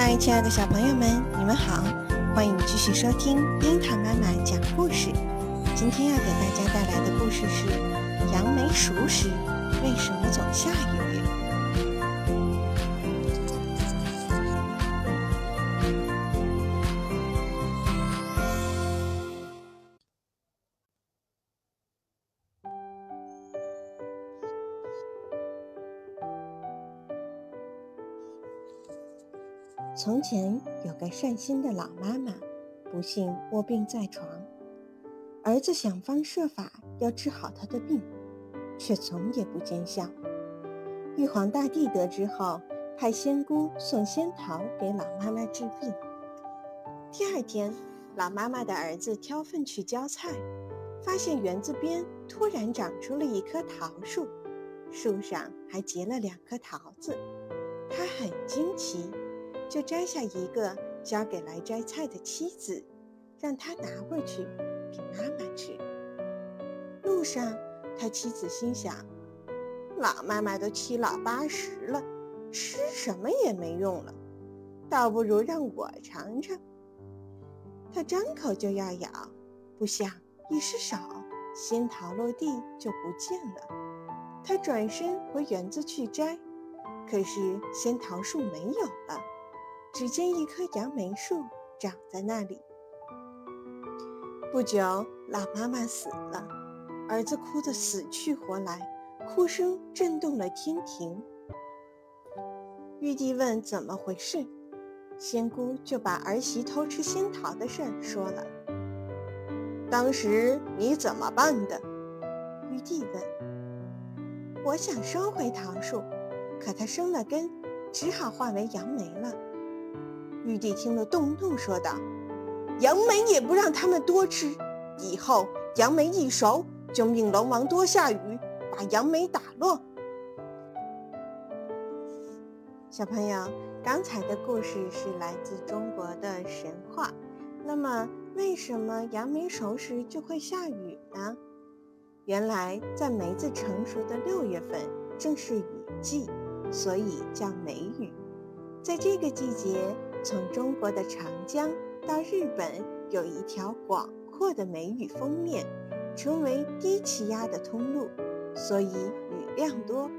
嗨，亲爱的小朋友们，你们好，欢迎继续收听樱桃妈妈讲故事。今天要给大家带来的故事是：杨梅熟时，为什么总下雨？从前有个善心的老妈妈，不幸卧病在床。儿子想方设法要治好她的病，却总也不见效。玉皇大帝得知后，派仙姑送仙桃给老妈妈治病。第二天，老妈妈的儿子挑粪去浇菜，发现园子边突然长出了一棵桃树，树上还结了两颗桃子。他很惊奇。就摘下一个，交给来摘菜的妻子，让她拿回去给妈妈吃。路上，他妻子心想：老妈妈都七老八十了，吃什么也没用了，倒不如让我尝尝。他张口就要咬，不想一失手，仙桃落地就不见了。他转身回园子去摘，可是仙桃树没有了。只见一棵杨梅树长在那里。不久，老妈妈死了，儿子哭得死去活来，哭声震动了天庭。玉帝问怎么回事，仙姑就把儿媳偷吃仙桃的事说了。当时你怎么办的？玉帝问。我想收回桃树，可它生了根，只好化为杨梅了。玉帝听了，动怒说道：“杨梅也不让他们多吃，以后杨梅一熟，就命龙王多下雨，把杨梅打落。”小朋友，刚才的故事是来自中国的神话。那么，为什么杨梅熟时就会下雨呢？原来，在梅子成熟的六月份正是雨季，所以叫梅雨。在这个季节。从中国的长江到日本，有一条广阔的梅雨封面，成为低气压的通路，所以雨量多。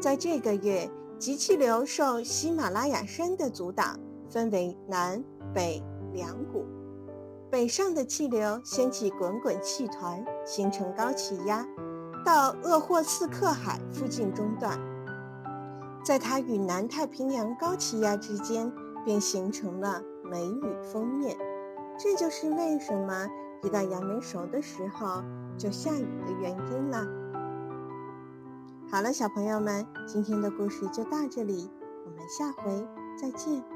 在这个月，极气流受喜马拉雅山的阻挡，分为南北两股。北上的气流掀起滚滚气团，形成高气压，到鄂霍次克海附近中断。在它与南太平洋高气压之间，便形成了梅雨封面。这就是为什么一到杨梅熟的时候就下雨的原因了。好了，小朋友们，今天的故事就到这里，我们下回再见。